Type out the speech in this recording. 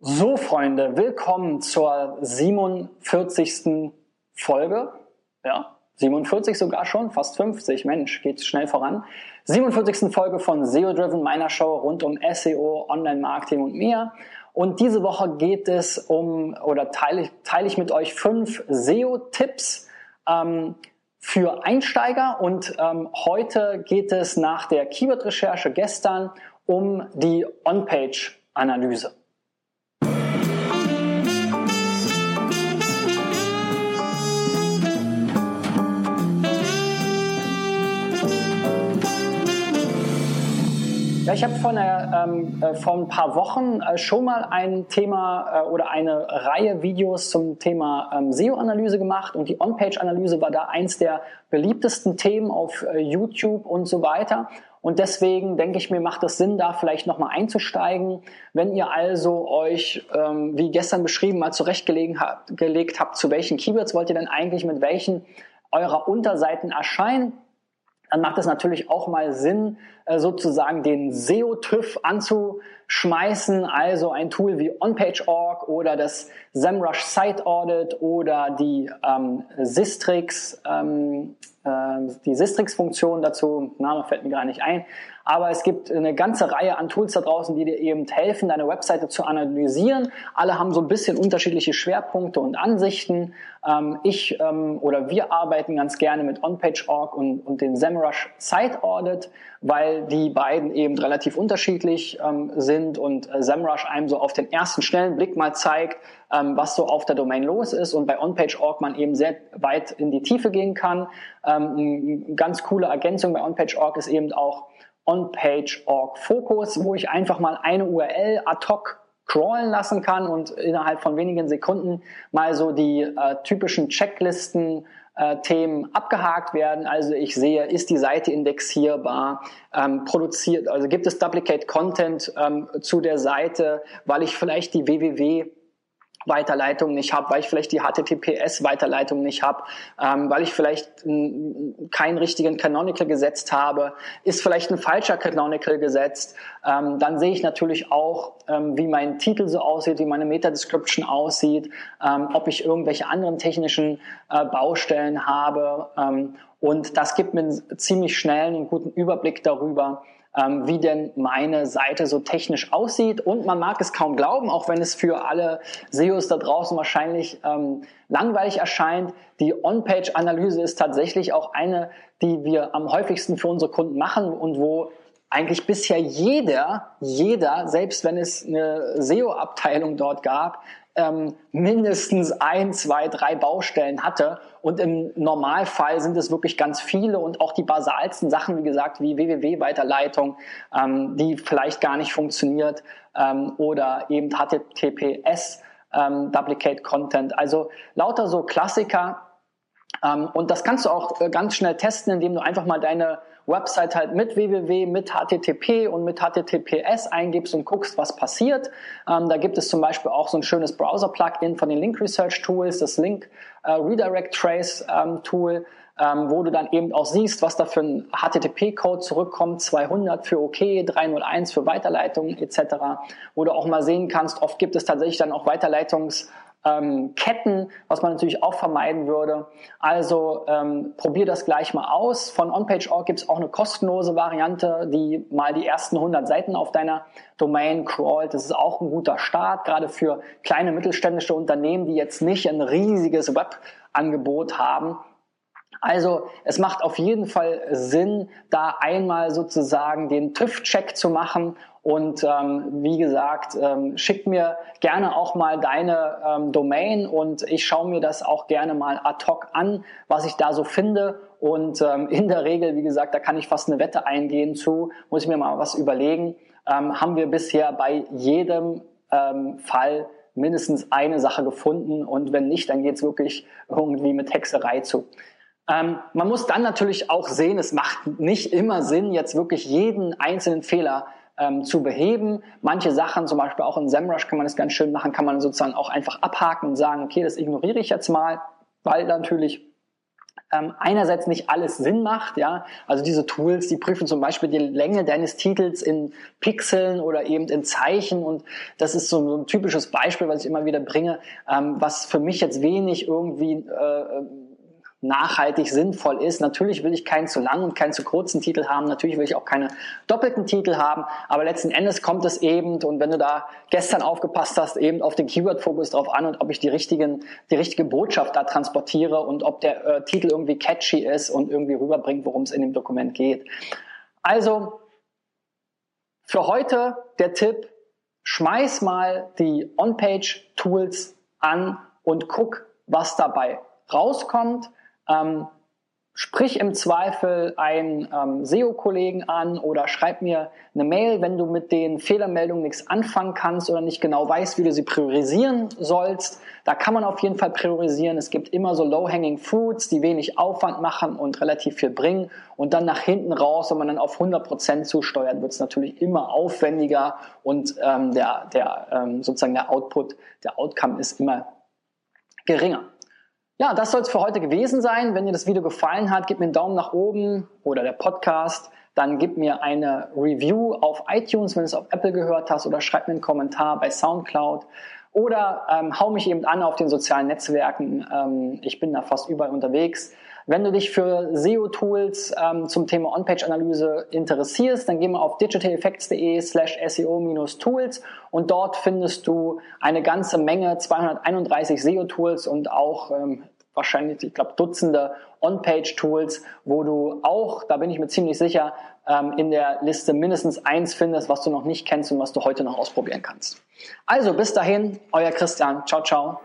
So, Freunde, willkommen zur 47. Folge. Ja, 47 sogar schon, fast 50. Mensch, geht schnell voran. 47. Folge von SEO Driven, meiner Show rund um SEO, Online-Marketing und mehr. Und diese Woche geht es um, oder teile ich, teile ich mit euch fünf SEO-Tipps ähm, für Einsteiger. Und ähm, heute geht es nach der Keyword-Recherche gestern um die On-Page-Analyse. Ja, ich habe vor, ähm, äh, vor ein paar Wochen äh, schon mal ein Thema äh, oder eine Reihe Videos zum Thema ähm, SEO-Analyse gemacht und die On-Page-Analyse war da eins der beliebtesten Themen auf äh, YouTube und so weiter. Und deswegen denke ich mir, macht es Sinn, da vielleicht nochmal einzusteigen. Wenn ihr also euch, ähm, wie gestern beschrieben, mal zurechtgelegt habt, zu welchen Keywords wollt ihr denn eigentlich mit welchen eurer Unterseiten erscheinen, dann macht es natürlich auch mal Sinn, sozusagen den SEO-TÜV anzuschmeißen, also ein Tool wie OnPage.org oder das SEMrush Site Audit oder die ähm, Sistrix, ähm, äh, die Sistrix-Funktion dazu, Name fällt mir gar nicht ein, aber es gibt eine ganze Reihe an Tools da draußen, die dir eben helfen, deine Webseite zu analysieren. Alle haben so ein bisschen unterschiedliche Schwerpunkte und Ansichten. Ähm, ich ähm, oder wir arbeiten ganz gerne mit OnPage.org und, und dem SEMrush Site Audit, weil die beiden eben relativ unterschiedlich ähm, sind und äh, SEMrush einem so auf den ersten schnellen Blick mal zeigt, was so auf der Domain los ist und bei OnPage.org man eben sehr weit in die Tiefe gehen kann. eine ganz coole Ergänzung bei OnPage.org ist eben auch On-Page.org Focus, wo ich einfach mal eine URL ad hoc crawlen lassen kann und innerhalb von wenigen Sekunden mal so die äh, typischen Checklisten äh, Themen abgehakt werden. Also ich sehe, ist die Seite indexierbar, ähm, produziert, also gibt es Duplicate Content ähm, zu der Seite, weil ich vielleicht die www Weiterleitung nicht habe, weil ich vielleicht die HTTPS-Weiterleitung nicht habe, ähm, weil ich vielleicht keinen richtigen Canonical gesetzt habe, ist vielleicht ein falscher Canonical gesetzt. Ähm, dann sehe ich natürlich auch, ähm, wie mein Titel so aussieht, wie meine Meta-Description aussieht, ähm, ob ich irgendwelche anderen technischen äh, Baustellen habe. Ähm, und das gibt mir einen ziemlich schnellen und guten Überblick darüber, ähm, wie denn meine Seite so technisch aussieht. Und man mag es kaum glauben, auch wenn es für alle SEOs da draußen wahrscheinlich ähm, langweilig erscheint. Die On-Page-Analyse ist tatsächlich auch eine, die wir am häufigsten für unsere Kunden machen und wo eigentlich bisher jeder, jeder, selbst wenn es eine SEO-Abteilung dort gab, ähm, mindestens ein, zwei, drei Baustellen hatte. Und im Normalfall sind es wirklich ganz viele und auch die basalsten Sachen, wie gesagt, wie www-Weiterleitung, ähm, die vielleicht gar nicht funktioniert ähm, oder eben HTTPS, ähm, Duplicate Content. Also lauter so Klassiker. Ähm, und das kannst du auch äh, ganz schnell testen, indem du einfach mal deine Website halt mit www, mit HTTP und mit HTTPS eingibst und guckst, was passiert. Ähm, da gibt es zum Beispiel auch so ein schönes Browser-Plugin von den Link Research Tools, das Link äh, Redirect Trace ähm, Tool, ähm, wo du dann eben auch siehst, was da für ein HTTP-Code zurückkommt, 200 für OK, 301 für Weiterleitung etc., wo du auch mal sehen kannst, oft gibt es tatsächlich dann auch Weiterleitungs- ähm, Ketten, was man natürlich auch vermeiden würde. Also ähm, probier das gleich mal aus. Von OnPage.org gibt es auch eine kostenlose Variante, die mal die ersten 100 Seiten auf deiner Domain crawlt. Das ist auch ein guter Start, gerade für kleine mittelständische Unternehmen, die jetzt nicht ein riesiges Webangebot haben. Also es macht auf jeden Fall Sinn, da einmal sozusagen den TÜV-Check zu machen und ähm, wie gesagt, ähm, schick mir gerne auch mal deine ähm, Domain und ich schaue mir das auch gerne mal ad hoc an, was ich da so finde. Und ähm, in der Regel, wie gesagt, da kann ich fast eine Wette eingehen zu, muss ich mir mal was überlegen. Ähm, haben wir bisher bei jedem ähm, Fall mindestens eine Sache gefunden und wenn nicht, dann geht's wirklich irgendwie mit Hexerei zu. Ähm, man muss dann natürlich auch sehen, es macht nicht immer Sinn, jetzt wirklich jeden einzelnen Fehler ähm, zu beheben. Manche Sachen, zum Beispiel auch in SEMrush kann man das ganz schön machen, kann man sozusagen auch einfach abhaken und sagen, okay, das ignoriere ich jetzt mal, weil natürlich ähm, einerseits nicht alles Sinn macht, ja. Also diese Tools, die prüfen zum Beispiel die Länge deines Titels in Pixeln oder eben in Zeichen und das ist so, ein typisches Beispiel, was ich immer wieder bringe, ähm, was für mich jetzt wenig irgendwie äh, nachhaltig sinnvoll ist. Natürlich will ich keinen zu langen und keinen zu kurzen Titel haben. Natürlich will ich auch keine doppelten Titel haben. Aber letzten Endes kommt es eben, und wenn du da gestern aufgepasst hast, eben auf den Keyword-Fokus drauf an und ob ich die richtigen, die richtige Botschaft da transportiere und ob der äh, Titel irgendwie catchy ist und irgendwie rüberbringt, worum es in dem Dokument geht. Also, für heute der Tipp, schmeiß mal die On-Page-Tools an und guck, was dabei rauskommt. Ähm, sprich im Zweifel einen ähm, SEO-Kollegen an oder schreib mir eine Mail, wenn du mit den Fehlermeldungen nichts anfangen kannst oder nicht genau weißt, wie du sie priorisieren sollst. Da kann man auf jeden Fall priorisieren. Es gibt immer so low-hanging fruits, die wenig Aufwand machen und relativ viel bringen. Und dann nach hinten raus, wenn man dann auf 100% zusteuert, wird es natürlich immer aufwendiger und ähm, der, der ähm, sozusagen der Output, der Outcome ist immer geringer. Ja, das soll es für heute gewesen sein. Wenn dir das Video gefallen hat, gib mir einen Daumen nach oben oder der Podcast. Dann gib mir eine Review auf iTunes, wenn du es auf Apple gehört hast, oder schreib mir einen Kommentar bei SoundCloud. Oder ähm, hau mich eben an auf den sozialen Netzwerken. Ähm, ich bin da fast überall unterwegs. Wenn du dich für SEO-Tools ähm, zum Thema On-Page-Analyse interessierst, dann geh mal auf digitaleffects.de slash SEO-Tools und dort findest du eine ganze Menge, 231 SEO-Tools und auch ähm, wahrscheinlich, ich glaube, Dutzende On-Page-Tools, wo du auch, da bin ich mir ziemlich sicher, ähm, in der Liste mindestens eins findest, was du noch nicht kennst und was du heute noch ausprobieren kannst. Also bis dahin, euer Christian. Ciao, ciao.